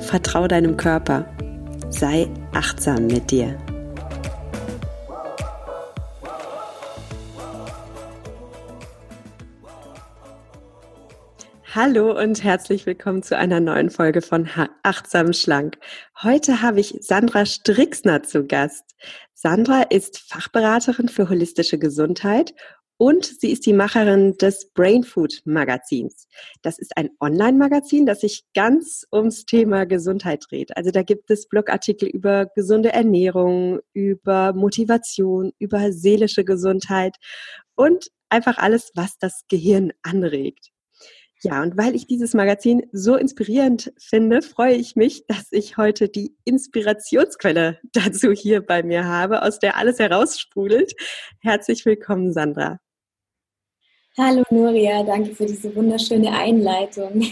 Vertrau deinem Körper. Sei achtsam mit dir. Hallo und herzlich willkommen zu einer neuen Folge von Achtsam Schlank. Heute habe ich Sandra Strixner zu Gast. Sandra ist Fachberaterin für holistische Gesundheit und sie ist die Macherin des Brain Food Magazins. Das ist ein Online-Magazin, das sich ganz ums Thema Gesundheit dreht. Also da gibt es Blogartikel über gesunde Ernährung, über Motivation, über seelische Gesundheit und einfach alles, was das Gehirn anregt. Ja, und weil ich dieses Magazin so inspirierend finde, freue ich mich, dass ich heute die Inspirationsquelle dazu hier bei mir habe, aus der alles heraussprudelt. Herzlich willkommen, Sandra. Hallo Nuria, danke für diese wunderschöne Einleitung.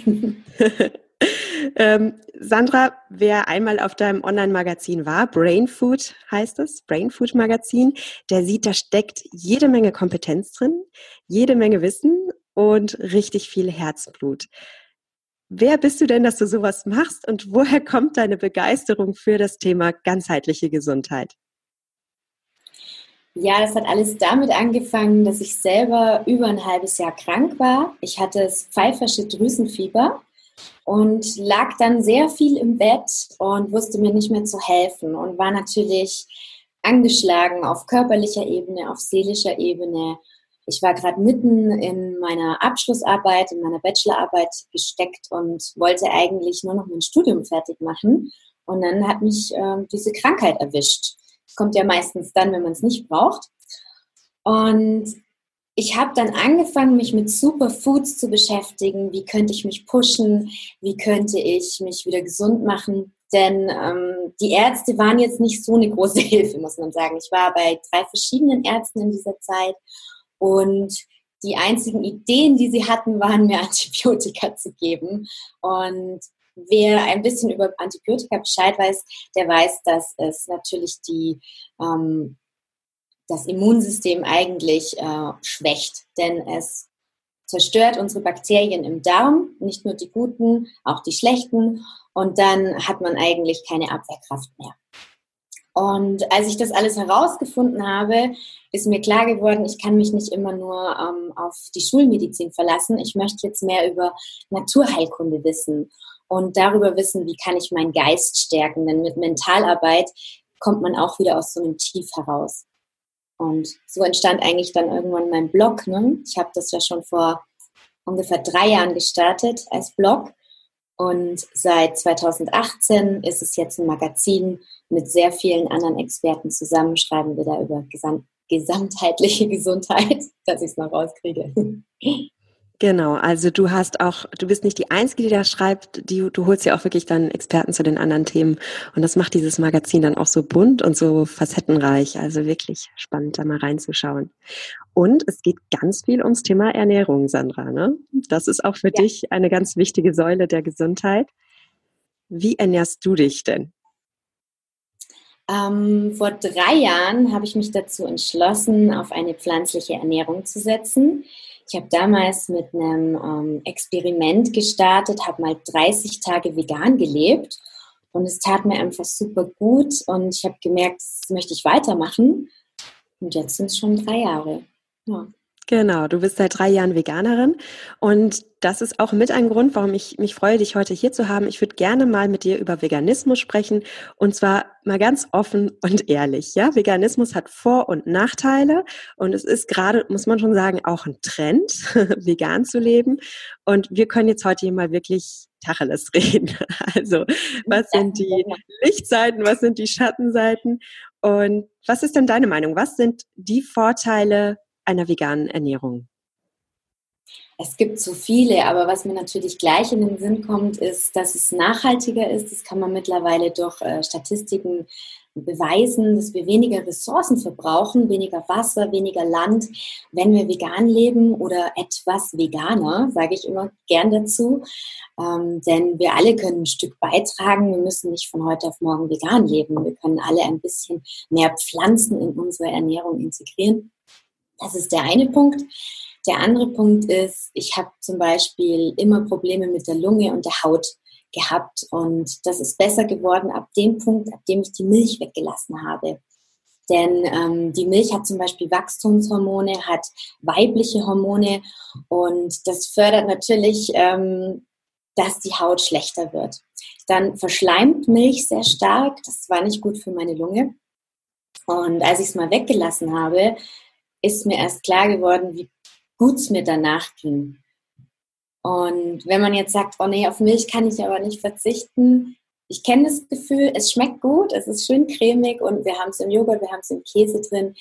ähm, Sandra, wer einmal auf deinem Online-Magazin war, Brain Food heißt es, Brain Food Magazin, der sieht, da steckt jede Menge Kompetenz drin, jede Menge Wissen und richtig viel Herzblut. Wer bist du denn, dass du sowas machst und woher kommt deine Begeisterung für das Thema ganzheitliche Gesundheit? Ja, das hat alles damit angefangen, dass ich selber über ein halbes Jahr krank war. Ich hatte das pfeifersche Drüsenfieber und lag dann sehr viel im Bett und wusste mir nicht mehr zu helfen und war natürlich angeschlagen auf körperlicher Ebene, auf seelischer Ebene. Ich war gerade mitten in meiner Abschlussarbeit, in meiner Bachelorarbeit gesteckt und wollte eigentlich nur noch mein Studium fertig machen. Und dann hat mich äh, diese Krankheit erwischt kommt ja meistens dann, wenn man es nicht braucht. Und ich habe dann angefangen, mich mit Superfoods zu beschäftigen. Wie könnte ich mich pushen? Wie könnte ich mich wieder gesund machen? Denn ähm, die Ärzte waren jetzt nicht so eine große Hilfe, muss man sagen. Ich war bei drei verschiedenen Ärzten in dieser Zeit und die einzigen Ideen, die sie hatten, waren mir Antibiotika zu geben. Und wer ein bisschen über Antibiotika Bescheid weiß, der weiß, dass es natürlich die, ähm, das Immunsystem eigentlich äh, schwächt. Denn es zerstört unsere Bakterien im Darm, nicht nur die guten, auch die schlechten. Und dann hat man eigentlich keine Abwehrkraft mehr. Und als ich das alles herausgefunden habe, ist mir klar geworden, ich kann mich nicht immer nur ähm, auf die Schulmedizin verlassen. Ich möchte jetzt mehr über Naturheilkunde wissen und darüber wissen, wie kann ich meinen Geist stärken. Denn mit Mentalarbeit kommt man auch wieder aus so einem Tief heraus. Und so entstand eigentlich dann irgendwann mein Blog. Ne? Ich habe das ja schon vor ungefähr drei Jahren gestartet als Blog. Und seit 2018 ist es jetzt ein Magazin mit sehr vielen anderen Experten zusammen. Schreiben wir da über Gesam gesamtheitliche Gesundheit, dass ich es mal rauskriege. Genau, also du hast auch, du bist nicht die Einzige, die da schreibt, die, du holst ja auch wirklich dann Experten zu den anderen Themen und das macht dieses Magazin dann auch so bunt und so facettenreich, also wirklich spannend, da mal reinzuschauen. Und es geht ganz viel ums Thema Ernährung, Sandra, ne? Das ist auch für ja. dich eine ganz wichtige Säule der Gesundheit. Wie ernährst du dich denn? Ähm, vor drei Jahren habe ich mich dazu entschlossen, auf eine pflanzliche Ernährung zu setzen. Ich habe damals mit einem ähm, Experiment gestartet, habe mal 30 Tage vegan gelebt und es tat mir einfach super gut und ich habe gemerkt, das möchte ich weitermachen. Und jetzt sind es schon drei Jahre. Ja. Genau, du bist seit drei Jahren Veganerin und das ist auch mit ein Grund, warum ich mich freue, dich heute hier zu haben. Ich würde gerne mal mit dir über Veganismus sprechen und zwar mal ganz offen und ehrlich. Ja, Veganismus hat Vor- und Nachteile und es ist gerade, muss man schon sagen, auch ein Trend, vegan zu leben. Und wir können jetzt heute hier mal wirklich Tacheles reden. Also, was sind die Lichtseiten, was sind die Schattenseiten und was ist denn deine Meinung? Was sind die Vorteile einer veganen Ernährung? Es gibt so viele, aber was mir natürlich gleich in den Sinn kommt, ist, dass es nachhaltiger ist. Das kann man mittlerweile durch äh, Statistiken beweisen, dass wir weniger Ressourcen verbrauchen, weniger Wasser, weniger Land, wenn wir vegan leben oder etwas veganer, sage ich immer gern dazu. Ähm, denn wir alle können ein Stück beitragen. Wir müssen nicht von heute auf morgen vegan leben. Wir können alle ein bisschen mehr Pflanzen in unsere Ernährung integrieren. Das ist der eine Punkt. Der andere Punkt ist, ich habe zum Beispiel immer Probleme mit der Lunge und der Haut gehabt und das ist besser geworden ab dem Punkt, ab dem ich die Milch weggelassen habe. Denn ähm, die Milch hat zum Beispiel Wachstumshormone, hat weibliche Hormone und das fördert natürlich, ähm, dass die Haut schlechter wird. Dann verschleimt Milch sehr stark, das war nicht gut für meine Lunge. Und als ich es mal weggelassen habe, ist mir erst klar geworden, wie gut es mir danach ging. Und wenn man jetzt sagt, oh nee, auf Milch kann ich aber nicht verzichten, ich kenne das Gefühl, es schmeckt gut, es ist schön cremig und wir haben es im Joghurt, wir haben es im Käse drin.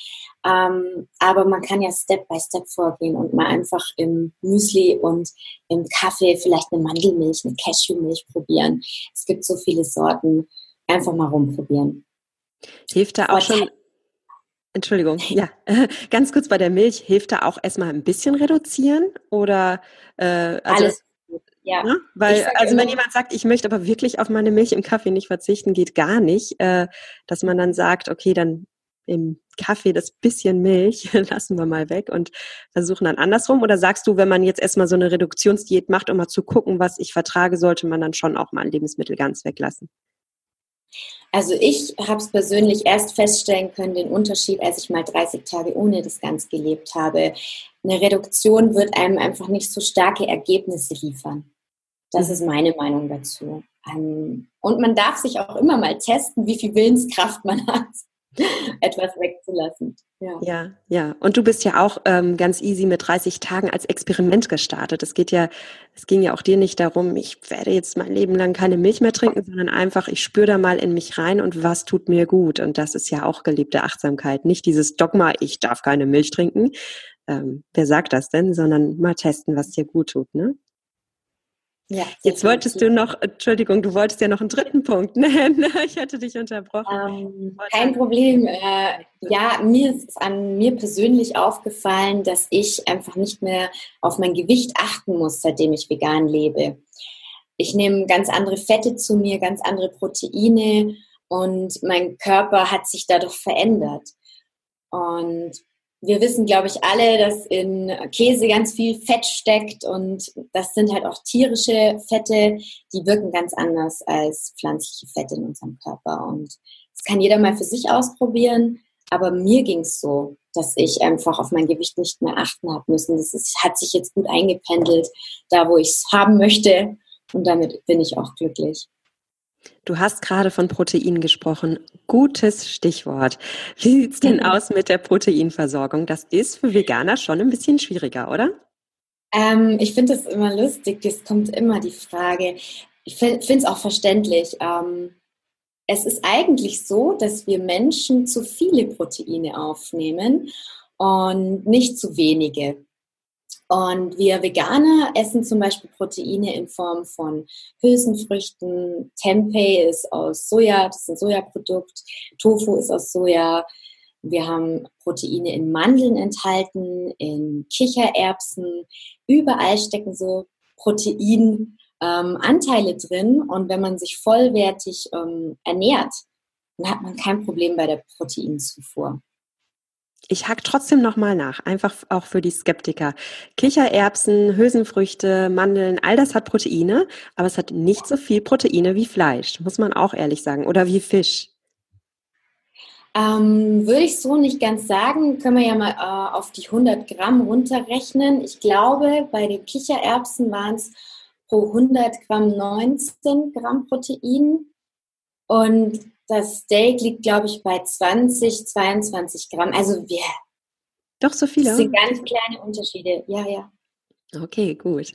Ähm, aber man kann ja Step by Step vorgehen und mal einfach im Müsli und im Kaffee vielleicht eine Mandelmilch, eine Cashewmilch probieren. Es gibt so viele Sorten. Einfach mal rumprobieren. Hilft da auch schon Entschuldigung, ja, ganz kurz bei der Milch, hilft da auch erstmal ein bisschen reduzieren oder äh, also, alles ja. Ne? Weil, also wenn jemand sagt, ich möchte aber wirklich auf meine Milch im Kaffee nicht verzichten, geht gar nicht, äh, dass man dann sagt, okay, dann im Kaffee das bisschen Milch lassen wir mal weg und versuchen dann andersrum? Oder sagst du, wenn man jetzt erstmal so eine Reduktionsdiät macht, um mal zu gucken, was ich vertrage, sollte man dann schon auch mal ein Lebensmittel ganz weglassen? Also ich habe es persönlich erst feststellen können, den Unterschied, als ich mal 30 Tage ohne das Ganze gelebt habe. Eine Reduktion wird einem einfach nicht so starke Ergebnisse liefern. Das ist meine Meinung dazu. Ähm, und man darf sich auch immer mal testen, wie viel Willenskraft man hat. etwas wegzulassen. Ja. ja, ja. Und du bist ja auch ähm, ganz easy mit 30 Tagen als Experiment gestartet. Es geht ja, es ging ja auch dir nicht darum, ich werde jetzt mein Leben lang keine Milch mehr trinken, sondern einfach, ich spüre da mal in mich rein und was tut mir gut. Und das ist ja auch gelebte Achtsamkeit. Nicht dieses Dogma, ich darf keine Milch trinken. Ähm, wer sagt das denn? Sondern mal testen, was dir gut tut, ne? Ja, Jetzt wolltest du noch, Entschuldigung, du wolltest ja noch einen dritten Punkt nennen. Ich hätte dich unterbrochen. Ähm, kein Problem. Äh, ja, mir ist an mir persönlich aufgefallen, dass ich einfach nicht mehr auf mein Gewicht achten muss, seitdem ich vegan lebe. Ich nehme ganz andere Fette zu mir, ganz andere Proteine und mein Körper hat sich dadurch verändert. Und wir wissen, glaube ich, alle, dass in Käse ganz viel Fett steckt und das sind halt auch tierische Fette, die wirken ganz anders als pflanzliche Fette in unserem Körper. Und das kann jeder mal für sich ausprobieren. Aber mir ging es so, dass ich einfach auf mein Gewicht nicht mehr achten habe müssen. Das ist, hat sich jetzt gut eingependelt, da wo ich es haben möchte. Und damit bin ich auch glücklich. Du hast gerade von Protein gesprochen. Gutes Stichwort. Wie sieht es denn aus mit der Proteinversorgung? Das ist für Veganer schon ein bisschen schwieriger, oder? Ähm, ich finde es immer lustig. Es kommt immer die Frage. Ich finde es auch verständlich. Ähm, es ist eigentlich so, dass wir Menschen zu viele Proteine aufnehmen und nicht zu wenige. Und wir Veganer essen zum Beispiel Proteine in Form von Hülsenfrüchten. Tempeh ist aus Soja, das ist ein Sojaprodukt. Tofu ist aus Soja. Wir haben Proteine in Mandeln enthalten, in Kichererbsen. Überall stecken so Proteinanteile ähm, drin. Und wenn man sich vollwertig ähm, ernährt, dann hat man kein Problem bei der Proteinzufuhr. Ich hack trotzdem nochmal nach, einfach auch für die Skeptiker. Kichererbsen, Hülsenfrüchte, Mandeln, all das hat Proteine, aber es hat nicht so viel Proteine wie Fleisch, muss man auch ehrlich sagen, oder wie Fisch. Ähm, würde ich so nicht ganz sagen. Können wir ja mal äh, auf die 100 Gramm runterrechnen. Ich glaube, bei den Kichererbsen waren es pro 100 Gramm 19 Gramm Protein. Und das Steak liegt, glaube ich, bei 20, 22 Gramm. Also wir. Doch so viele. Das sind ganz kleine Unterschiede. Ja, ja. Okay, gut.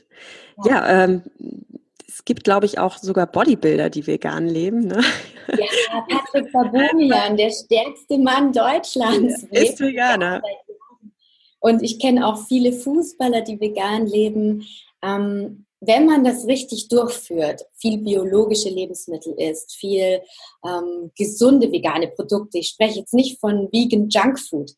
Ja, ja ähm, es gibt, glaube ich, auch sogar Bodybuilder, die vegan leben. Ne? Ja, Patrick Babumian, der stärkste Mann Deutschlands. Ist Veganer. Und ich kenne auch viele Fußballer, die vegan leben. Ähm, wenn man das richtig durchführt, viel biologische Lebensmittel isst, viel ähm, gesunde vegane Produkte, ich spreche jetzt nicht von vegan Junkfood,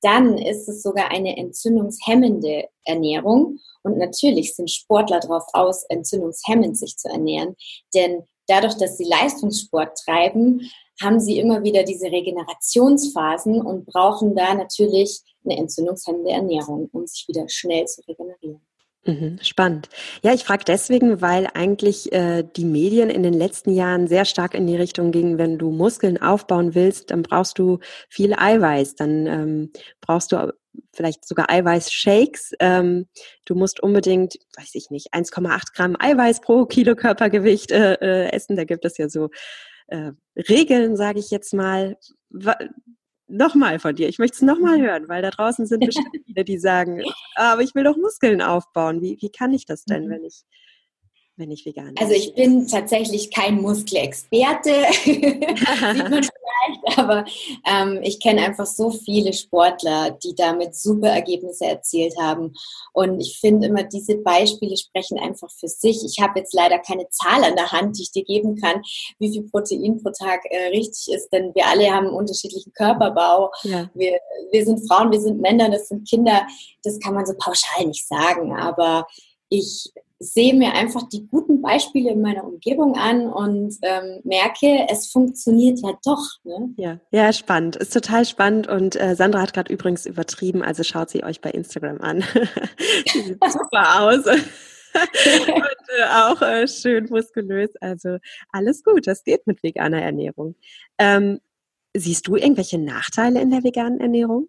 dann ist es sogar eine entzündungshemmende Ernährung. Und natürlich sind Sportler darauf aus, entzündungshemmend sich zu ernähren, denn dadurch, dass sie Leistungssport treiben, haben sie immer wieder diese Regenerationsphasen und brauchen da natürlich eine entzündungshemmende Ernährung, um sich wieder schnell zu regenerieren. Mhm, spannend. Ja, ich frage deswegen, weil eigentlich äh, die Medien in den letzten Jahren sehr stark in die Richtung gingen, wenn du Muskeln aufbauen willst, dann brauchst du viel Eiweiß, dann ähm, brauchst du vielleicht sogar Eiweißshakes. Ähm, du musst unbedingt, weiß ich nicht, 1,8 Gramm Eiweiß pro Kilo Körpergewicht äh, äh, essen. Da gibt es ja so äh, Regeln, sage ich jetzt mal nochmal von dir. Ich möchte es nochmal mhm. hören, weil da draußen sind bestimmt viele, die sagen, aber ich will doch Muskeln aufbauen. Wie, wie kann ich das denn, mhm. wenn ich wenn ich vegan bin? Also ich bin tatsächlich kein Muskelexperte, sieht man vielleicht, aber ähm, ich kenne einfach so viele Sportler, die damit super Ergebnisse erzielt haben. Und ich finde immer, diese Beispiele sprechen einfach für sich. Ich habe jetzt leider keine Zahl an der Hand, die ich dir geben kann, wie viel Protein pro Tag äh, richtig ist, denn wir alle haben einen unterschiedlichen Körperbau. Ja. Wir, wir sind Frauen, wir sind Männer, das sind Kinder. Das kann man so pauschal nicht sagen, aber ich sehe mir einfach die guten Beispiele in meiner Umgebung an und ähm, merke, es funktioniert ja doch. Ne? Ja, ja, spannend. Ist total spannend und äh, Sandra hat gerade übrigens übertrieben, also schaut sie euch bei Instagram an. die sieht super aus. und äh, auch äh, schön muskulös. Also alles gut, das geht mit veganer Ernährung. Ähm, siehst du irgendwelche Nachteile in der veganen Ernährung?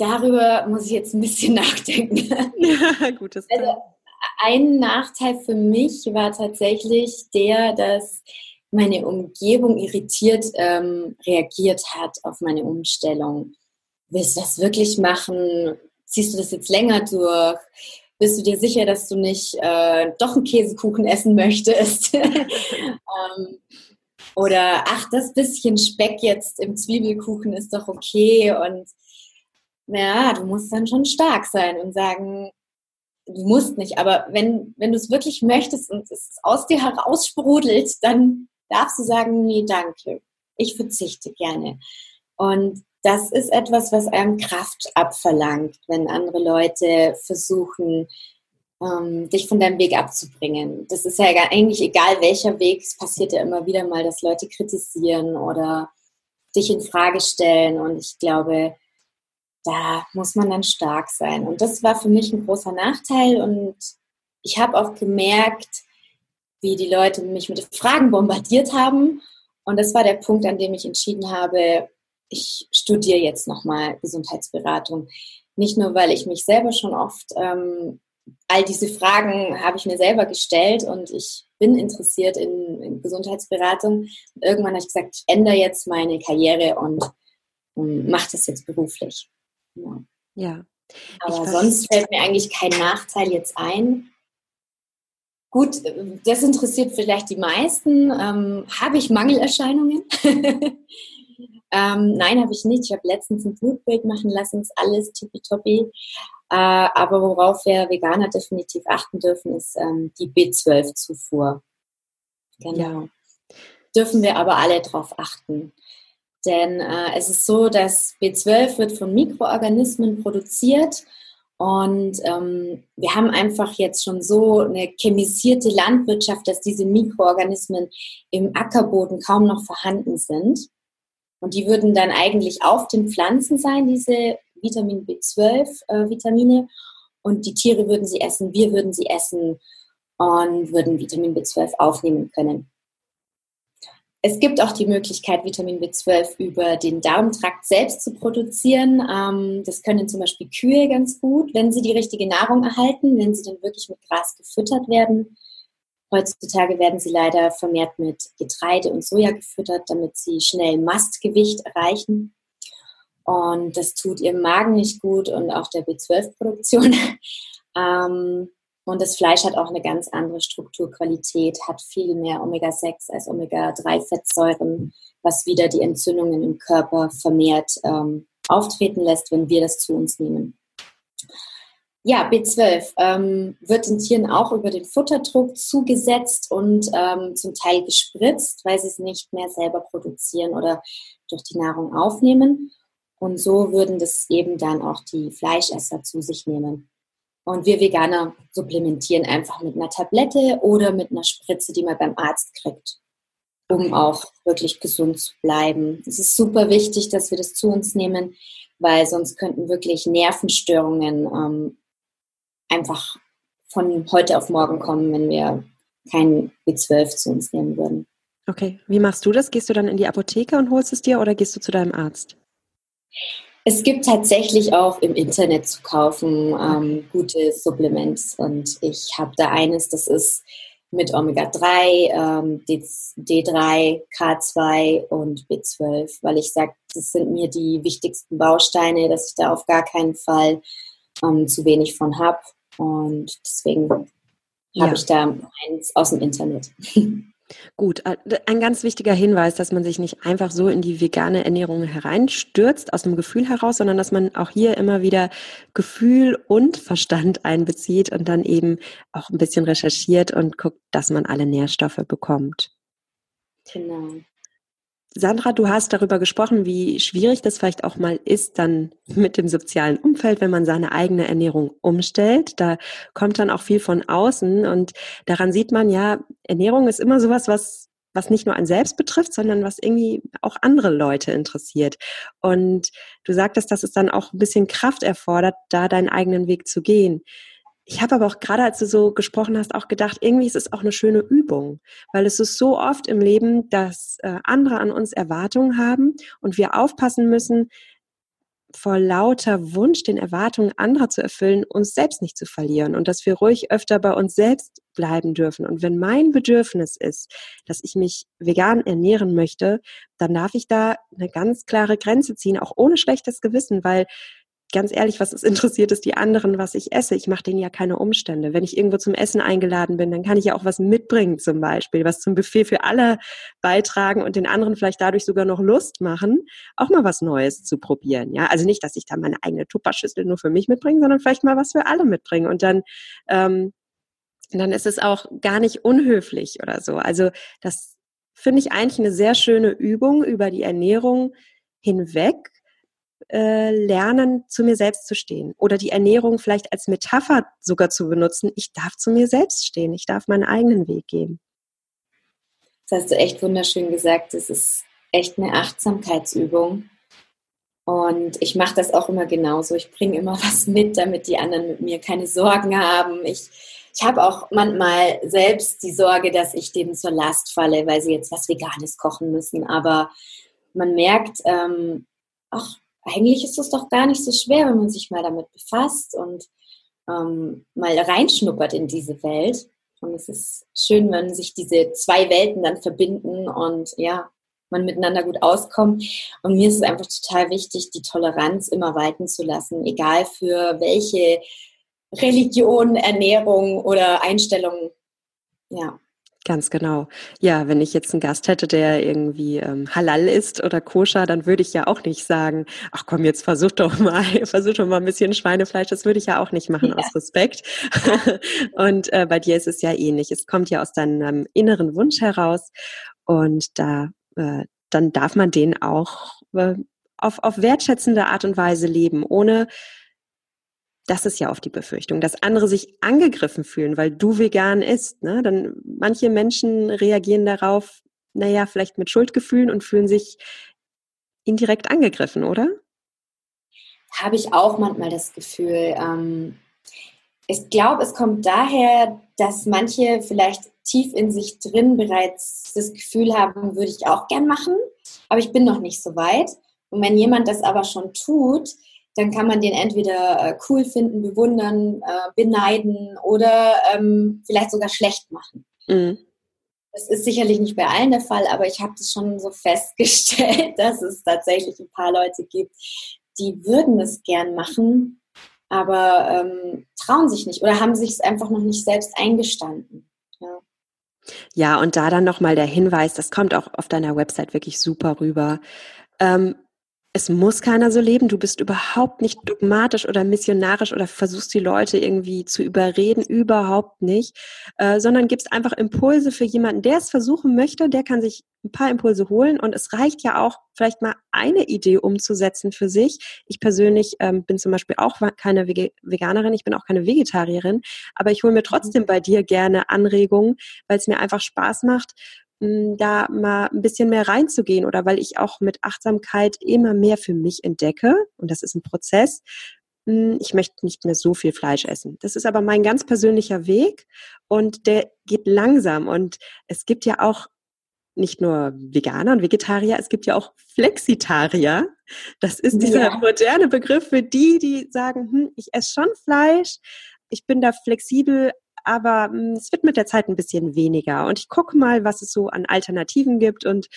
Darüber muss ich jetzt ein bisschen nachdenken. Gutes also, ein Nachteil für mich war tatsächlich der, dass meine Umgebung irritiert ähm, reagiert hat auf meine Umstellung. Willst du das wirklich machen? Ziehst du das jetzt länger durch? Bist du dir sicher, dass du nicht äh, doch einen Käsekuchen essen möchtest? ähm, oder ach, das bisschen Speck jetzt im Zwiebelkuchen ist doch okay und ja, du musst dann schon stark sein und sagen, du musst nicht, aber wenn, wenn du es wirklich möchtest und es aus dir heraus sprudelt, dann darfst du sagen, nee, danke, ich verzichte gerne. Und das ist etwas, was einem Kraft abverlangt, wenn andere Leute versuchen, ähm, dich von deinem Weg abzubringen. Das ist ja eigentlich egal, welcher Weg. Es passiert ja immer wieder mal, dass Leute kritisieren oder dich in Frage stellen. Und ich glaube, da muss man dann stark sein. Und das war für mich ein großer Nachteil. Und ich habe auch gemerkt, wie die Leute mich mit Fragen bombardiert haben. Und das war der Punkt, an dem ich entschieden habe, ich studiere jetzt nochmal Gesundheitsberatung. Nicht nur, weil ich mich selber schon oft, ähm, all diese Fragen habe ich mir selber gestellt und ich bin interessiert in, in Gesundheitsberatung. Und irgendwann habe ich gesagt, ich ändere jetzt meine Karriere und, und mache das jetzt beruflich. Ja. ja. Aber sonst fällt mir eigentlich kein Nachteil jetzt ein. Gut, das interessiert vielleicht die meisten. Ähm, habe ich Mangelerscheinungen? ähm, nein, habe ich nicht. Ich habe letztens ein Blutbild machen lassen, ist alles tippitoppi. Äh, aber worauf wir Veganer definitiv achten dürfen, ist ähm, die B12-Zufuhr. Genau. Ja. Dürfen wir aber alle drauf achten. Denn äh, es ist so, dass B12 wird von Mikroorganismen produziert und ähm, wir haben einfach jetzt schon so eine chemisierte Landwirtschaft, dass diese Mikroorganismen im Ackerboden kaum noch vorhanden sind. Und die würden dann eigentlich auf den Pflanzen sein, diese Vitamin B12-Vitamine. Äh, und die Tiere würden sie essen, wir würden sie essen und würden Vitamin B12 aufnehmen können. Es gibt auch die Möglichkeit, Vitamin B12 über den Darmtrakt selbst zu produzieren. Ähm, das können zum Beispiel Kühe ganz gut, wenn sie die richtige Nahrung erhalten, wenn sie dann wirklich mit Gras gefüttert werden. Heutzutage werden sie leider vermehrt mit Getreide und Soja gefüttert, damit sie schnell Mastgewicht erreichen. Und das tut ihrem Magen nicht gut und auch der B12-Produktion. ähm, und das Fleisch hat auch eine ganz andere Strukturqualität, hat viel mehr Omega-6 als Omega-3-Fettsäuren, was wieder die Entzündungen im Körper vermehrt ähm, auftreten lässt, wenn wir das zu uns nehmen. Ja, B12 ähm, wird den Tieren auch über den Futterdruck zugesetzt und ähm, zum Teil gespritzt, weil sie es nicht mehr selber produzieren oder durch die Nahrung aufnehmen. Und so würden das eben dann auch die Fleischesser zu sich nehmen. Und wir Veganer supplementieren einfach mit einer Tablette oder mit einer Spritze, die man beim Arzt kriegt, um auch wirklich gesund zu bleiben. Es ist super wichtig, dass wir das zu uns nehmen, weil sonst könnten wirklich Nervenstörungen ähm, einfach von heute auf morgen kommen, wenn wir kein B12 zu uns nehmen würden. Okay, wie machst du das? Gehst du dann in die Apotheke und holst es dir oder gehst du zu deinem Arzt? Es gibt tatsächlich auch im Internet zu kaufen ähm, gute Supplements und ich habe da eines, das ist mit Omega-3, ähm, D3, K2 und B12, weil ich sage, das sind mir die wichtigsten Bausteine, dass ich da auf gar keinen Fall ähm, zu wenig von habe. Und deswegen habe ja. ich da eins aus dem Internet. Gut, äh, ein ganz wichtiger Hinweis, dass man sich nicht einfach so in die vegane Ernährung hereinstürzt aus dem Gefühl heraus, sondern dass man auch hier immer wieder Gefühl und Verstand einbezieht und dann eben auch ein bisschen recherchiert und guckt, dass man alle Nährstoffe bekommt. Genau. Sandra, du hast darüber gesprochen, wie schwierig das vielleicht auch mal ist, dann mit dem sozialen Umfeld, wenn man seine eigene Ernährung umstellt. Da kommt dann auch viel von außen und daran sieht man ja, Ernährung ist immer sowas, was was nicht nur ein selbst betrifft, sondern was irgendwie auch andere Leute interessiert. Und du sagtest, dass es dann auch ein bisschen Kraft erfordert, da deinen eigenen Weg zu gehen. Ich habe aber auch gerade, als du so gesprochen hast, auch gedacht, irgendwie ist es auch eine schöne Übung, weil es ist so oft im Leben, dass äh, andere an uns Erwartungen haben und wir aufpassen müssen, vor lauter Wunsch, den Erwartungen anderer zu erfüllen, uns selbst nicht zu verlieren und dass wir ruhig öfter bei uns selbst bleiben dürfen. Und wenn mein Bedürfnis ist, dass ich mich vegan ernähren möchte, dann darf ich da eine ganz klare Grenze ziehen, auch ohne schlechtes Gewissen, weil ganz ehrlich, was es interessiert, ist die anderen, was ich esse. Ich mache denen ja keine Umstände. Wenn ich irgendwo zum Essen eingeladen bin, dann kann ich ja auch was mitbringen zum Beispiel, was zum Buffet für alle beitragen und den anderen vielleicht dadurch sogar noch Lust machen, auch mal was Neues zu probieren. Ja, also nicht, dass ich da meine eigene Tupperschüssel nur für mich mitbringe, sondern vielleicht mal was für alle mitbringen. Und dann, ähm, dann ist es auch gar nicht unhöflich oder so. Also das finde ich eigentlich eine sehr schöne Übung über die Ernährung hinweg äh, lernen, zu mir selbst zu stehen. Oder die Ernährung vielleicht als Metapher sogar zu benutzen. Ich darf zu mir selbst stehen. Ich darf meinen eigenen Weg gehen. Das hast du echt wunderschön gesagt. Das ist echt eine Achtsamkeitsübung. Und ich mache das auch immer genauso. Ich bringe immer was mit, damit die anderen mit mir keine Sorgen haben. Ich, ich habe auch manchmal selbst die Sorge, dass ich denen zur Last falle, weil sie jetzt was Veganes kochen müssen. Aber man merkt, ähm, ach, eigentlich ist es doch gar nicht so schwer, wenn man sich mal damit befasst und ähm, mal reinschnuppert in diese Welt. Und es ist schön, wenn sich diese zwei Welten dann verbinden und ja, man miteinander gut auskommt. Und mir ist es einfach total wichtig, die Toleranz immer walten zu lassen, egal für welche Religion, Ernährung oder Einstellung ja, Ganz genau. Ja, wenn ich jetzt einen Gast hätte, der irgendwie ähm, halal ist oder koscher, dann würde ich ja auch nicht sagen, ach komm, jetzt versuch doch mal, versuch doch mal ein bisschen Schweinefleisch. Das würde ich ja auch nicht machen ja. aus Respekt. und äh, bei dir ist es ja ähnlich. Es kommt ja aus deinem inneren Wunsch heraus und da äh, dann darf man den auch äh, auf, auf wertschätzende Art und Weise leben, ohne das ist ja oft die Befürchtung, dass andere sich angegriffen fühlen, weil du vegan isst. Ne? Dann manche Menschen reagieren darauf, naja, vielleicht mit Schuldgefühlen und fühlen sich indirekt angegriffen, oder? Habe ich auch manchmal das Gefühl. Ähm, ich glaube, es kommt daher, dass manche vielleicht tief in sich drin bereits das Gefühl haben, würde ich auch gern machen, aber ich bin noch nicht so weit. Und wenn jemand das aber schon tut, dann kann man den entweder äh, cool finden, bewundern, äh, beneiden oder ähm, vielleicht sogar schlecht machen. Mhm. Das ist sicherlich nicht bei allen der Fall, aber ich habe das schon so festgestellt, dass es tatsächlich ein paar Leute gibt, die würden es gern machen, aber ähm, trauen sich nicht oder haben sich es einfach noch nicht selbst eingestanden. Ja. Ja, und da dann nochmal der Hinweis, das kommt auch auf deiner Website wirklich super rüber. Ähm, es muss keiner so leben. Du bist überhaupt nicht dogmatisch oder missionarisch oder versuchst die Leute irgendwie zu überreden, überhaupt nicht, äh, sondern gibst einfach Impulse für jemanden, der es versuchen möchte, der kann sich ein paar Impulse holen. Und es reicht ja auch, vielleicht mal eine Idee umzusetzen für sich. Ich persönlich ähm, bin zum Beispiel auch keine Veganerin, ich bin auch keine Vegetarierin, aber ich hole mir mhm. trotzdem bei dir gerne Anregungen, weil es mir einfach Spaß macht, da mal ein bisschen mehr reinzugehen oder weil ich auch mit Achtsamkeit immer mehr für mich entdecke und das ist ein Prozess. Ich möchte nicht mehr so viel Fleisch essen. Das ist aber mein ganz persönlicher Weg und der geht langsam und es gibt ja auch nicht nur Veganer und Vegetarier, es gibt ja auch Flexitarier. Das ist dieser ja. moderne Begriff für die, die sagen, hm, ich esse schon Fleisch, ich bin da flexibel, aber hm, es wird mit der Zeit ein bisschen weniger. Und ich gucke mal, was es so an Alternativen gibt. Und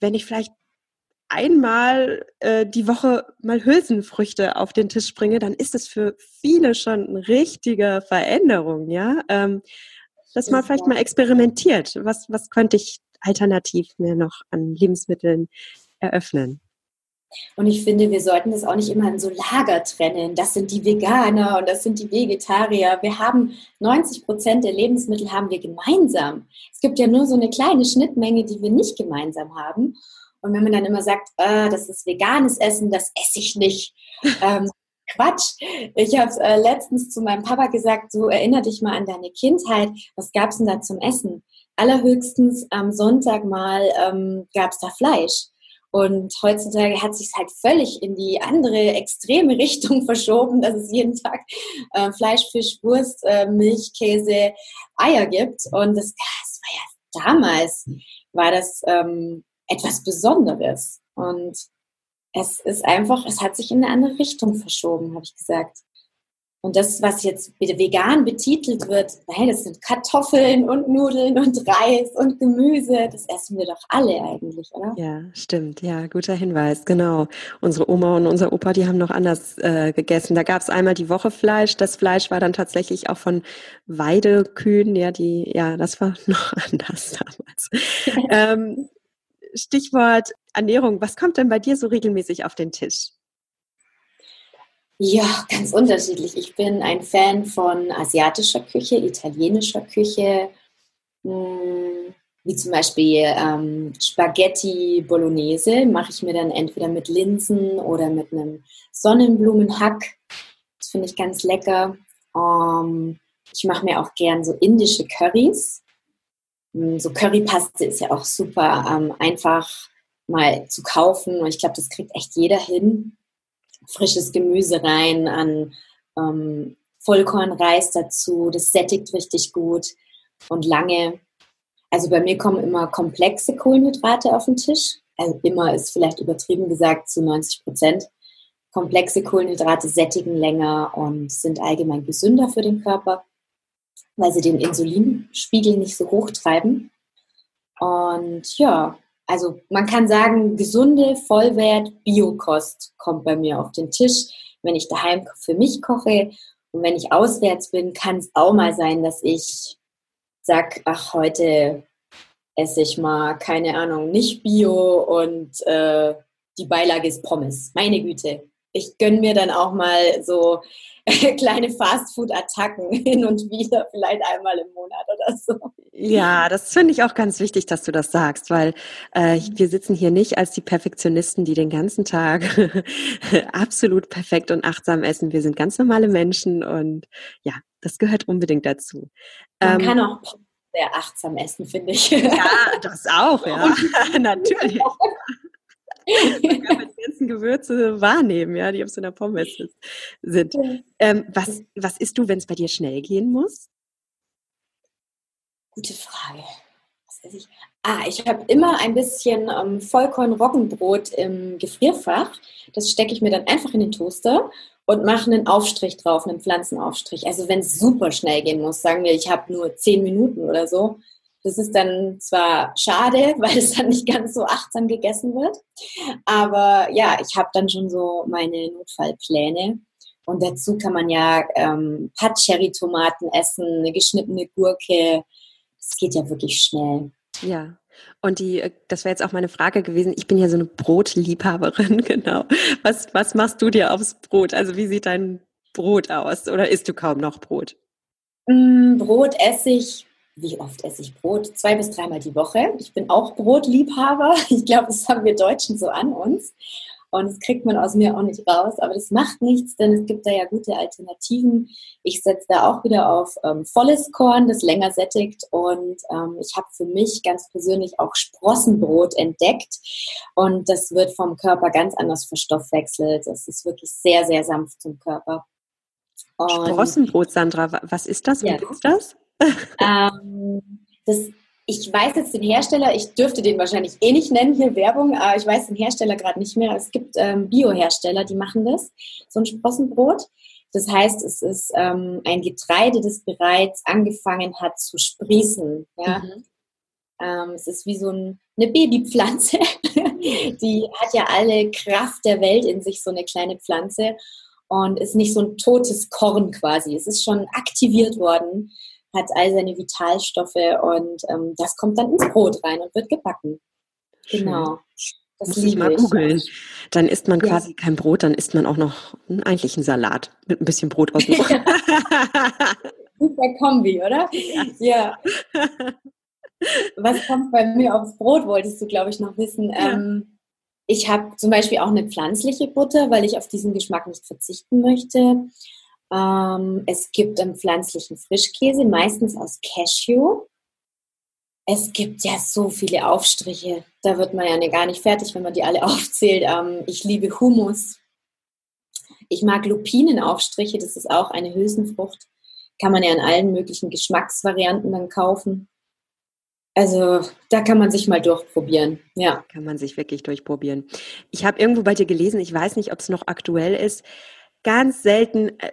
wenn ich vielleicht einmal äh, die Woche mal Hülsenfrüchte auf den Tisch bringe, dann ist es für viele schon eine richtige Veränderung, ja. Ähm, dass man vielleicht mal experimentiert. Was, was könnte ich alternativ mir noch an Lebensmitteln eröffnen? Und ich finde, wir sollten das auch nicht immer in so Lager trennen. Das sind die Veganer und das sind die Vegetarier. Wir haben 90 Prozent der Lebensmittel haben wir gemeinsam. Es gibt ja nur so eine kleine Schnittmenge, die wir nicht gemeinsam haben. Und wenn man dann immer sagt, äh, das ist veganes Essen, das esse ich nicht. Ähm, Quatsch. Ich habe äh, letztens zu meinem Papa gesagt, so erinnere dich mal an deine Kindheit. Was gab es denn da zum Essen? Allerhöchstens am Sonntag mal ähm, gab es da Fleisch. Und heutzutage hat sich halt völlig in die andere extreme Richtung verschoben, dass es jeden Tag äh, Fleisch, Fisch, Wurst, äh, Milch, Käse, Eier gibt. Und das, das war ja damals, war das ähm, etwas Besonderes. Und es ist einfach, es hat sich in eine andere Richtung verschoben, habe ich gesagt. Und das, was jetzt vegan betitelt wird, hey, das sind Kartoffeln und Nudeln und Reis und Gemüse. Das essen wir doch alle eigentlich, oder? Ja, stimmt. Ja, guter Hinweis. Genau. Unsere Oma und unser Opa, die haben noch anders äh, gegessen. Da gab es einmal die Woche Fleisch. Das Fleisch war dann tatsächlich auch von Weidekühen. Ja, die, ja, das war noch anders damals. ähm, Stichwort Ernährung. Was kommt denn bei dir so regelmäßig auf den Tisch? Ja, ganz unterschiedlich. Ich bin ein Fan von asiatischer Küche, italienischer Küche, hm, wie zum Beispiel ähm, Spaghetti Bolognese mache ich mir dann entweder mit Linsen oder mit einem Sonnenblumenhack. Das finde ich ganz lecker. Ähm, ich mache mir auch gern so indische Currys. Hm, so Currypaste ist ja auch super ähm, einfach mal zu kaufen und ich glaube, das kriegt echt jeder hin frisches Gemüse rein, an ähm, Vollkornreis dazu. Das sättigt richtig gut und lange. Also bei mir kommen immer komplexe Kohlenhydrate auf den Tisch. Also immer ist vielleicht übertrieben gesagt zu 90 Prozent. Komplexe Kohlenhydrate sättigen länger und sind allgemein gesünder für den Körper, weil sie den Insulinspiegel nicht so hoch treiben. Und ja, also man kann sagen, gesunde, Vollwert, Biokost kommt bei mir auf den Tisch, wenn ich daheim für mich koche. Und wenn ich auswärts bin, kann es auch mal sein, dass ich sag, ach, heute esse ich mal, keine Ahnung, nicht Bio und äh, die Beilage ist Pommes. Meine Güte. Ich gönne mir dann auch mal so kleine Fastfood-Attacken hin und wieder, vielleicht einmal im Monat oder so. Ja, das finde ich auch ganz wichtig, dass du das sagst, weil äh, mhm. wir sitzen hier nicht als die Perfektionisten, die den ganzen Tag absolut perfekt und achtsam essen. Wir sind ganz normale Menschen und ja, das gehört unbedingt dazu. Man ähm, kann auch sehr achtsam essen, finde ich. Ja, das auch, ja, natürlich. Ganzen Gewürze wahrnehmen, ja, die auf so einer Pommes sind. Ähm, was, was isst du, wenn es bei dir schnell gehen muss? Gute Frage. Ich? Ah, ich habe immer ein bisschen ähm, Vollkorn-Roggenbrot im Gefrierfach. Das stecke ich mir dann einfach in den Toaster und mache einen Aufstrich drauf, einen Pflanzenaufstrich. Also wenn es super schnell gehen muss, sagen wir, ich habe nur zehn Minuten oder so, das ist dann zwar schade, weil es dann nicht ganz so achtsam gegessen wird, aber ja, ich habe dann schon so meine Notfallpläne. Und dazu kann man ja ähm, Pat-Cherry-Tomaten essen, eine geschnittene Gurke. Das geht ja wirklich schnell. Ja. Und die, äh, das wäre jetzt auch meine Frage gewesen. Ich bin ja so eine Brotliebhaberin, genau. Was, was machst du dir aufs Brot? Also wie sieht dein Brot aus? Oder isst du kaum noch Brot? Mm, Brot esse ich, wie oft esse ich Brot? Zwei bis dreimal die Woche. Ich bin auch Brotliebhaber. Ich glaube, das haben wir Deutschen so an uns. Und das kriegt man aus mir auch nicht raus. Aber das macht nichts, denn es gibt da ja gute Alternativen. Ich setze da auch wieder auf ähm, volles Korn, das länger sättigt. Und ähm, ich habe für mich ganz persönlich auch Sprossenbrot entdeckt. Und das wird vom Körper ganz anders verstoffwechselt. Das ist wirklich sehr, sehr sanft zum Körper. Und Sprossenbrot, Sandra, was ist das? Ja. ist das? ähm, das ich weiß jetzt den Hersteller, ich dürfte den wahrscheinlich eh nicht nennen, hier Werbung, aber ich weiß den Hersteller gerade nicht mehr. Es gibt ähm, Bio-Hersteller, die machen das, so ein Sprossenbrot. Das heißt, es ist ähm, ein Getreide, das bereits angefangen hat zu sprießen. Ja? Mhm. Ähm, es ist wie so ein, eine Babypflanze. die hat ja alle Kraft der Welt in sich, so eine kleine Pflanze. Und ist nicht so ein totes Korn quasi. Es ist schon aktiviert worden hat all seine Vitalstoffe und ähm, das kommt dann ins Brot rein und wird gebacken. Genau. Das Muss ich mal googeln. Dann isst man quasi ja. kein Brot, dann isst man auch noch eigentlich einen Salat mit ein bisschen Brot aus. Super Kombi, oder? Ja. ja. Was kommt bei mir aufs Brot, wolltest du, glaube ich, noch wissen. Ja. Ähm, ich habe zum Beispiel auch eine pflanzliche Butter, weil ich auf diesen Geschmack nicht verzichten möchte. Ähm, es gibt einen pflanzlichen Frischkäse, meistens aus Cashew. Es gibt ja so viele Aufstriche. Da wird man ja gar nicht fertig, wenn man die alle aufzählt. Ähm, ich liebe Hummus. Ich mag Lupinenaufstriche, das ist auch eine Hülsenfrucht. Kann man ja in allen möglichen Geschmacksvarianten dann kaufen. Also da kann man sich mal durchprobieren. Ja. Kann man sich wirklich durchprobieren. Ich habe irgendwo bei dir gelesen, ich weiß nicht, ob es noch aktuell ist. Ganz selten äh,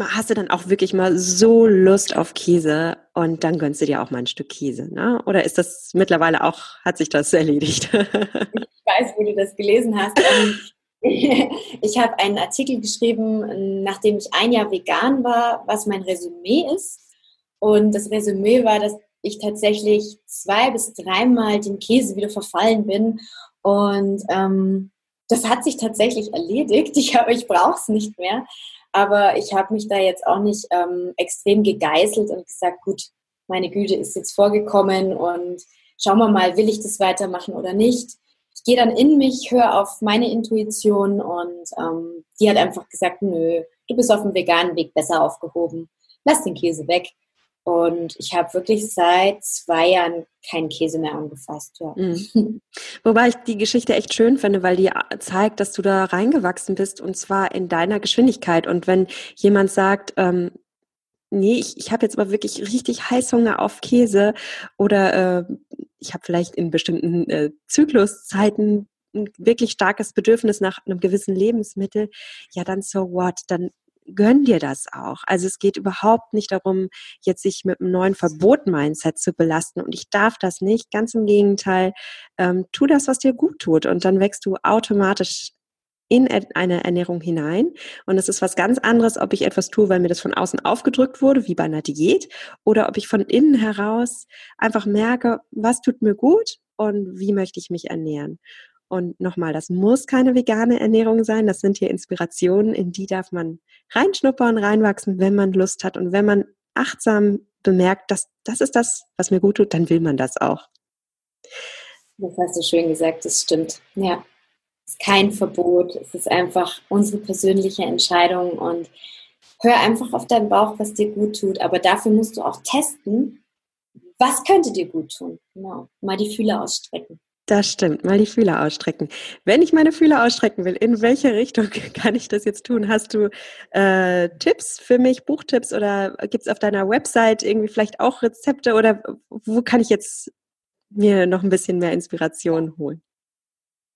hast du dann auch wirklich mal so Lust auf Käse und dann gönnst du dir auch mal ein Stück Käse, ne? Oder ist das mittlerweile auch, hat sich das erledigt? ich weiß, wo du das gelesen hast. Ähm, ich habe einen Artikel geschrieben, nachdem ich ein Jahr vegan war, was mein Resümee ist. Und das Resümee war, dass ich tatsächlich zwei bis dreimal dem Käse wieder verfallen bin. Und ähm, das hat sich tatsächlich erledigt. Ich, ich brauche es nicht mehr. Aber ich habe mich da jetzt auch nicht ähm, extrem gegeißelt und gesagt, gut, meine Güte ist jetzt vorgekommen und schauen wir mal, will ich das weitermachen oder nicht. Ich gehe dann in mich, höre auf meine Intuition und ähm, die hat einfach gesagt, nö, du bist auf dem veganen Weg besser aufgehoben. Lass den Käse weg. Und ich habe wirklich seit zwei Jahren keinen Käse mehr angefasst. Ja. Mhm. Wobei ich die Geschichte echt schön finde, weil die zeigt, dass du da reingewachsen bist und zwar in deiner Geschwindigkeit. Und wenn jemand sagt, ähm, nee, ich, ich habe jetzt aber wirklich richtig Heißhunger auf Käse oder äh, ich habe vielleicht in bestimmten äh, Zykluszeiten ein wirklich starkes Bedürfnis nach einem gewissen Lebensmittel, ja dann so what, dann gönn dir das auch. Also es geht überhaupt nicht darum, jetzt sich mit einem neuen Verbot-Mindset zu belasten und ich darf das nicht. Ganz im Gegenteil, ähm, tu das, was dir gut tut und dann wächst du automatisch in eine Ernährung hinein. Und es ist was ganz anderes, ob ich etwas tue, weil mir das von außen aufgedrückt wurde, wie bei einer Diät, oder ob ich von innen heraus einfach merke, was tut mir gut und wie möchte ich mich ernähren. Und nochmal, das muss keine vegane Ernährung sein. Das sind hier Inspirationen, in die darf man reinschnuppern, reinwachsen, wenn man Lust hat. Und wenn man achtsam bemerkt, dass das ist das, was mir gut tut, dann will man das auch. Das hast du schön gesagt, das stimmt. Ja. Es ist kein Verbot, es ist einfach unsere persönliche Entscheidung und hör einfach auf deinen Bauch, was dir gut tut. Aber dafür musst du auch testen, was könnte dir gut tun. Genau. Mal die Fühler ausstrecken. Das stimmt, mal die Fühler ausstrecken. Wenn ich meine Fühler ausstrecken will, in welche Richtung kann ich das jetzt tun? Hast du äh, Tipps für mich, Buchtipps oder gibt es auf deiner Website irgendwie vielleicht auch Rezepte oder wo kann ich jetzt mir noch ein bisschen mehr Inspiration holen?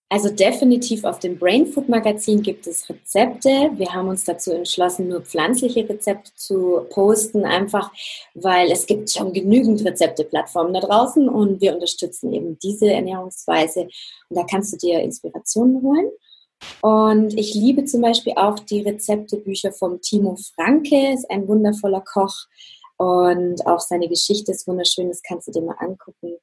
Also definitiv auf dem Brain Food Magazin gibt es Rezepte. Wir haben uns dazu entschlossen, nur pflanzliche Rezepte zu posten, einfach weil es gibt schon genügend Rezepteplattformen da draußen und wir unterstützen eben diese Ernährungsweise und da kannst du dir Inspirationen holen. Und ich liebe zum Beispiel auch die Rezeptebücher vom Timo Franke, ist ein wundervoller Koch und auch seine Geschichte ist wunderschön, das kannst du dir mal angucken.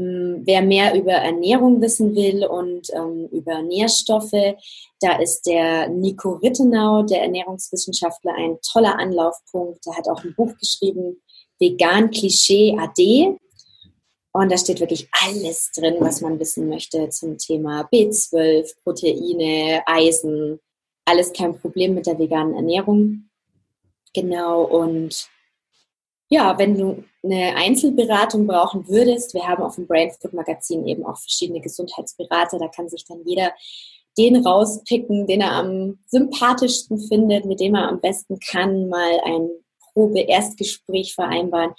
Hm, wer mehr über Ernährung wissen will und ähm, über Nährstoffe, da ist der Nico Rittenau, der Ernährungswissenschaftler, ein toller Anlaufpunkt. Der hat auch ein Buch geschrieben, Vegan Klischee AD. Und da steht wirklich alles drin, was man wissen möchte zum Thema B12, Proteine, Eisen. Alles kein Problem mit der veganen Ernährung. Genau, und ja, wenn du eine Einzelberatung brauchen würdest, wir haben auf dem Brain Food Magazin eben auch verschiedene Gesundheitsberater, da kann sich dann jeder den rauspicken, den er am sympathischsten findet, mit dem er am besten kann, mal ein Probe-Erstgespräch vereinbaren,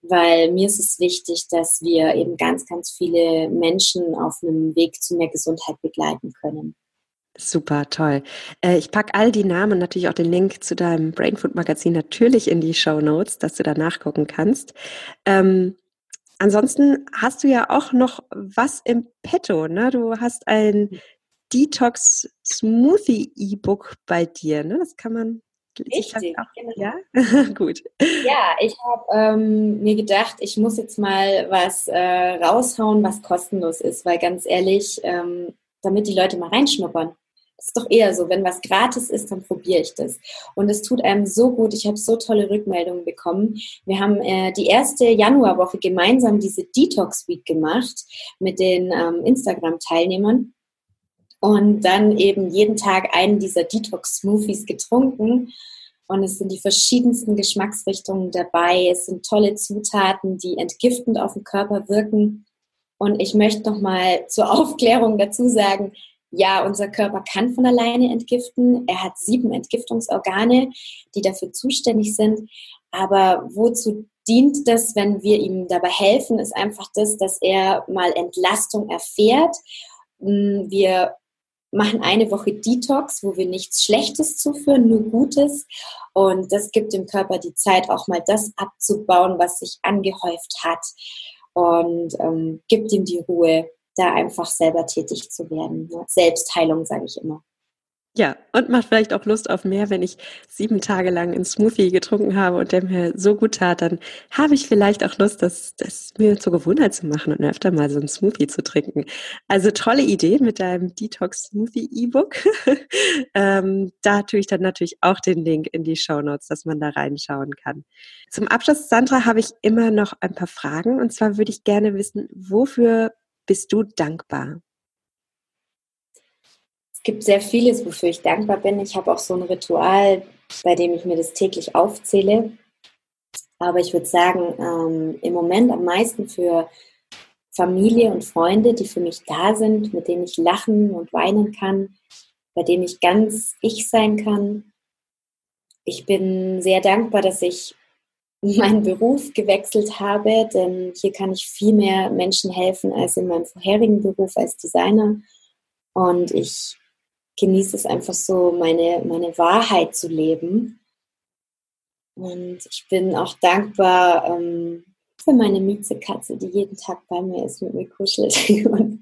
weil mir ist es wichtig, dass wir eben ganz, ganz viele Menschen auf einem Weg zu mehr Gesundheit begleiten können. Super, toll. Äh, ich packe all die Namen und natürlich auch den Link zu deinem Brainfood Magazin natürlich in die Show Notes, dass du da nachgucken kannst. Ähm, ansonsten hast du ja auch noch was im Petto, ne? Du hast ein Detox Smoothie E-Book bei dir, ne? Das kann man Richtig, auch, genau. Ja, gut. Ja, ich habe ähm, mir gedacht, ich muss jetzt mal was äh, raushauen, was kostenlos ist, weil ganz ehrlich, ähm, damit die Leute mal reinschnuppern ist doch eher so, wenn was gratis ist, dann probiere ich das. Und es tut einem so gut. Ich habe so tolle Rückmeldungen bekommen. Wir haben äh, die erste Januarwoche gemeinsam diese Detox Week gemacht mit den ähm, Instagram-Teilnehmern und dann eben jeden Tag einen dieser Detox-Smoothies getrunken. Und es sind die verschiedensten Geschmacksrichtungen dabei. Es sind tolle Zutaten, die entgiftend auf den Körper wirken. Und ich möchte noch mal zur Aufklärung dazu sagen, ja, unser Körper kann von alleine entgiften. Er hat sieben Entgiftungsorgane, die dafür zuständig sind. Aber wozu dient das, wenn wir ihm dabei helfen, ist einfach das, dass er mal Entlastung erfährt. Mm, wir machen eine Woche Detox, wo wir nichts Schlechtes zuführen, nur Gutes. Und das gibt dem Körper die Zeit, auch mal das abzubauen, was sich angehäuft hat. Und ähm, gibt ihm die Ruhe, da einfach selber tätig zu werden. Selbstheilung, sage ich immer. Ja, und macht vielleicht auch Lust auf mehr, wenn ich sieben Tage lang einen Smoothie getrunken habe und der mir so gut tat, dann habe ich vielleicht auch Lust, das, das mir zur Gewohnheit zu machen und öfter mal so einen Smoothie zu trinken. Also tolle Idee mit deinem Detox Smoothie E-Book. ähm, da tue ich dann natürlich auch den Link in die Show Notes, dass man da reinschauen kann. Zum Abschluss, Sandra, habe ich immer noch ein paar Fragen und zwar würde ich gerne wissen, wofür bist du dankbar? Es gibt sehr vieles, wofür ich dankbar bin. Ich habe auch so ein Ritual, bei dem ich mir das täglich aufzähle. Aber ich würde sagen, ähm, im Moment am meisten für Familie und Freunde, die für mich da sind, mit denen ich lachen und weinen kann, bei denen ich ganz ich sein kann. Ich bin sehr dankbar, dass ich meinen Beruf gewechselt habe, denn hier kann ich viel mehr Menschen helfen als in meinem vorherigen Beruf als Designer. Und ich genieße es einfach so, meine, meine Wahrheit zu leben. Und ich bin auch dankbar ähm, für meine Miezekatze, die jeden Tag bei mir ist, mit mir kuschelt und,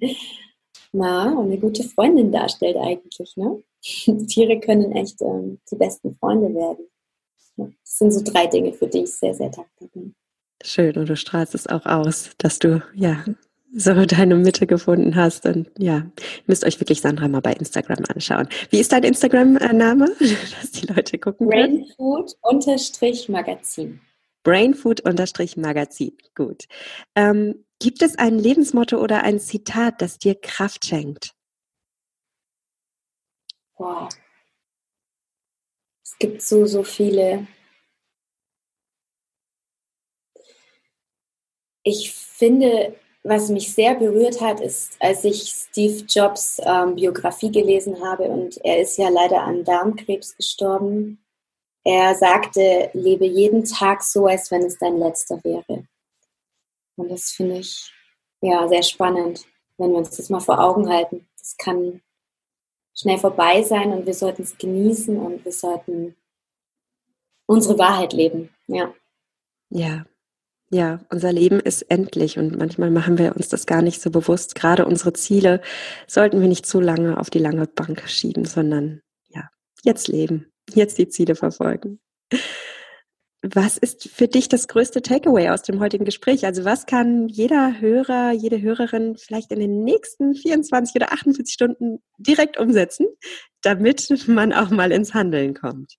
na, und eine gute Freundin darstellt eigentlich. Ne? Tiere können echt ähm, die besten Freunde werden. Das sind so drei Dinge, für die ich sehr, sehr dankbar bin. Schön, und du strahlst es auch aus, dass du ja so deine Mitte gefunden hast. Und ja, müsst euch wirklich Sandra mal bei Instagram anschauen. Wie ist dein Instagram-Name, dass die Leute gucken? Brainfood-Magazin. Brainfood-Magazin, gut. Ähm, gibt es ein Lebensmotto oder ein Zitat, das dir Kraft schenkt? Wow, es gibt so, so viele. Ich finde, was mich sehr berührt hat, ist, als ich Steve Jobs ähm, Biografie gelesen habe und er ist ja leider an Darmkrebs gestorben. Er sagte, lebe jeden Tag so, als wenn es dein letzter wäre. Und das finde ich ja sehr spannend, wenn wir uns das mal vor Augen halten. Das kann schnell vorbei sein und wir sollten es genießen und wir sollten unsere Wahrheit leben. Ja. Ja. Ja, unser Leben ist endlich und manchmal machen wir uns das gar nicht so bewusst. Gerade unsere Ziele sollten wir nicht zu lange auf die lange Bank schieben, sondern ja, jetzt leben, jetzt die Ziele verfolgen. Was ist für dich das größte Takeaway aus dem heutigen Gespräch? Also was kann jeder Hörer, jede Hörerin vielleicht in den nächsten 24 oder 48 Stunden direkt umsetzen, damit man auch mal ins Handeln kommt?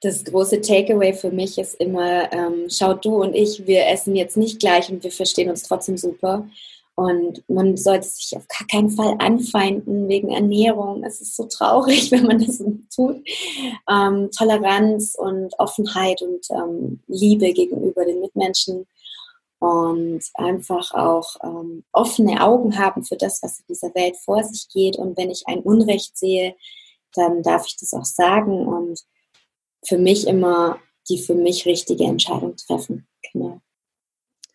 Das große Takeaway für mich ist immer, ähm, schau du und ich, wir essen jetzt nicht gleich und wir verstehen uns trotzdem super. Und man sollte sich auf gar keinen Fall anfeinden wegen Ernährung. Es ist so traurig, wenn man das tut. Ähm, Toleranz und Offenheit und ähm, Liebe gegenüber den Mitmenschen und einfach auch ähm, offene Augen haben für das, was in dieser Welt vor sich geht. Und wenn ich ein Unrecht sehe, dann darf ich das auch sagen und für mich immer die für mich richtige Entscheidung treffen. Genau.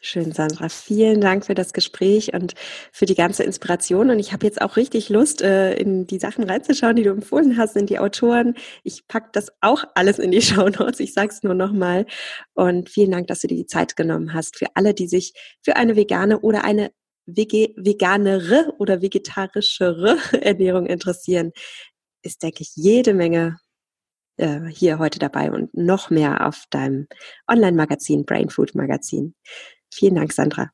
Schön, Sandra. Vielen Dank für das Gespräch und für die ganze Inspiration. Und ich habe jetzt auch richtig Lust, äh, in die Sachen reinzuschauen, die du empfohlen hast, in die Autoren. Ich packe das auch alles in die Show Notes. Ich sage es nur nochmal. Und vielen Dank, dass du dir die Zeit genommen hast. Für alle, die sich für eine vegane oder eine veganere oder vegetarischere Ernährung interessieren, ist, denke ich, jede Menge äh, hier heute dabei und noch mehr auf deinem Online-Magazin, Brain Food Magazin. Vielen Dank, Sandra.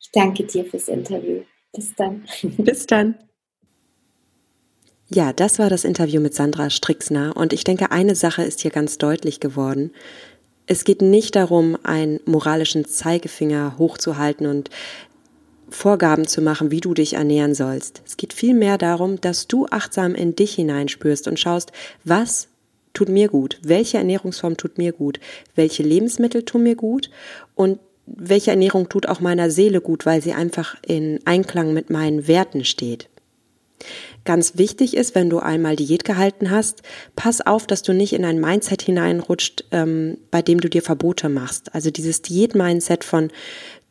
Ich danke dir fürs Interview. Bis dann. Bis dann. Ja, das war das Interview mit Sandra Strixner und ich denke, eine Sache ist hier ganz deutlich geworden. Es geht nicht darum, einen moralischen Zeigefinger hochzuhalten und Vorgaben zu machen, wie du dich ernähren sollst. Es geht vielmehr darum, dass du achtsam in dich hineinspürst und schaust, was tut mir gut, welche Ernährungsform tut mir gut, welche Lebensmittel tun mir gut und welche Ernährung tut auch meiner Seele gut, weil sie einfach in Einklang mit meinen Werten steht. Ganz wichtig ist, wenn du einmal Diät gehalten hast, pass auf, dass du nicht in ein Mindset hineinrutscht, ähm, bei dem du dir Verbote machst. Also dieses Diät-Mindset von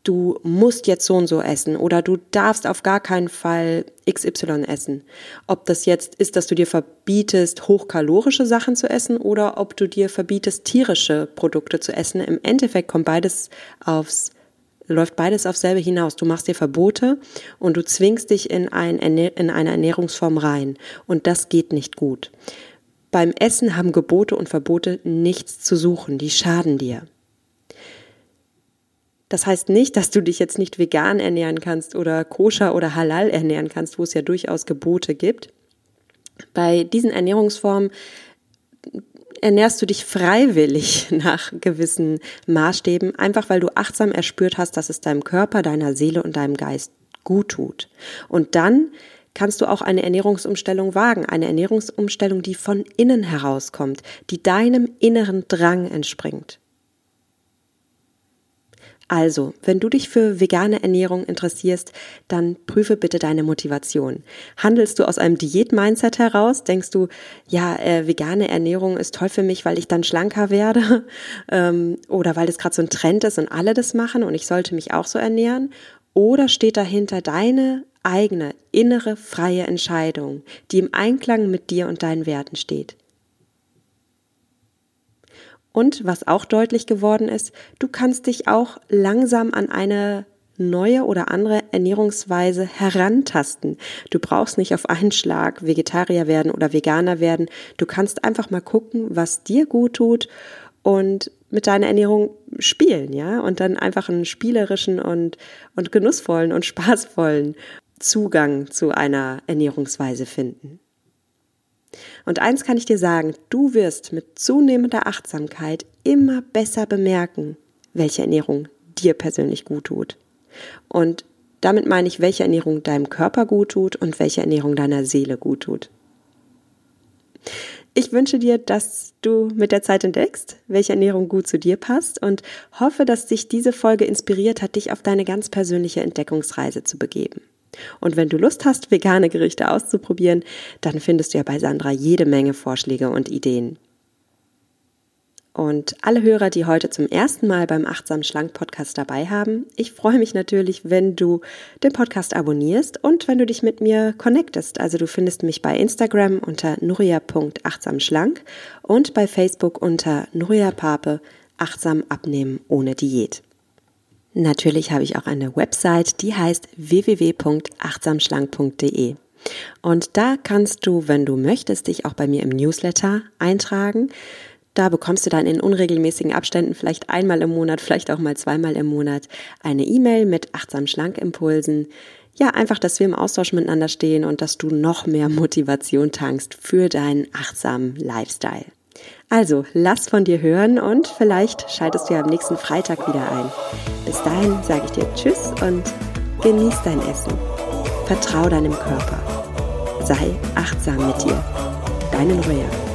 du musst jetzt so und so essen oder du darfst auf gar keinen Fall XY essen. Ob das jetzt ist, dass du dir verbietest, hochkalorische Sachen zu essen oder ob du dir verbietest, tierische Produkte zu essen. Im Endeffekt kommt beides aufs läuft beides auf selbe hinaus. Du machst dir Verbote und du zwingst dich in, ein, in eine Ernährungsform rein. Und das geht nicht gut. Beim Essen haben Gebote und Verbote nichts zu suchen. Die schaden dir. Das heißt nicht, dass du dich jetzt nicht vegan ernähren kannst oder koscher oder halal ernähren kannst, wo es ja durchaus Gebote gibt. Bei diesen Ernährungsformen ernährst du dich freiwillig nach gewissen Maßstäben, einfach weil du achtsam erspürt hast, dass es deinem Körper, deiner Seele und deinem Geist gut tut. Und dann kannst du auch eine Ernährungsumstellung wagen, eine Ernährungsumstellung, die von innen herauskommt, die deinem inneren Drang entspringt. Also, wenn du dich für vegane Ernährung interessierst, dann prüfe bitte deine Motivation. Handelst du aus einem Diät-Mindset heraus? Denkst du, ja, äh, vegane Ernährung ist toll für mich, weil ich dann schlanker werde? ähm, oder weil das gerade so ein Trend ist und alle das machen und ich sollte mich auch so ernähren? Oder steht dahinter deine eigene, innere, freie Entscheidung, die im Einklang mit dir und deinen Werten steht? Und was auch deutlich geworden ist, du kannst dich auch langsam an eine neue oder andere Ernährungsweise herantasten. Du brauchst nicht auf einen Schlag Vegetarier werden oder Veganer werden. Du kannst einfach mal gucken, was dir gut tut und mit deiner Ernährung spielen, ja, und dann einfach einen spielerischen und, und genussvollen und spaßvollen Zugang zu einer Ernährungsweise finden. Und eins kann ich dir sagen, du wirst mit zunehmender Achtsamkeit immer besser bemerken, welche Ernährung dir persönlich gut tut. Und damit meine ich, welche Ernährung deinem Körper gut tut und welche Ernährung deiner Seele gut tut. Ich wünsche dir, dass du mit der Zeit entdeckst, welche Ernährung gut zu dir passt und hoffe, dass dich diese Folge inspiriert hat, dich auf deine ganz persönliche Entdeckungsreise zu begeben. Und wenn du Lust hast, vegane Gerichte auszuprobieren, dann findest du ja bei Sandra jede Menge Vorschläge und Ideen. Und alle Hörer, die heute zum ersten Mal beim Achtsam Schlank Podcast dabei haben, ich freue mich natürlich, wenn du den Podcast abonnierst und wenn du dich mit mir connectest. Also du findest mich bei Instagram unter nuria.achtsamschlank und bei Facebook unter Nuria Pape achtsam abnehmen ohne Diät. Natürlich habe ich auch eine Website, die heißt www.achtsamschlank.de. Und da kannst du, wenn du möchtest, dich auch bei mir im Newsletter eintragen. Da bekommst du dann in unregelmäßigen Abständen, vielleicht einmal im Monat, vielleicht auch mal zweimal im Monat, eine E-Mail mit achtsam schlank Impulsen. Ja, einfach, dass wir im Austausch miteinander stehen und dass du noch mehr Motivation tankst für deinen achtsamen Lifestyle. Also, lass von dir hören und vielleicht schaltest du ja am nächsten Freitag wieder ein. Bis dahin sage ich dir Tschüss und genieß dein Essen. Vertrau deinem Körper. Sei achtsam mit dir. Deine Norea.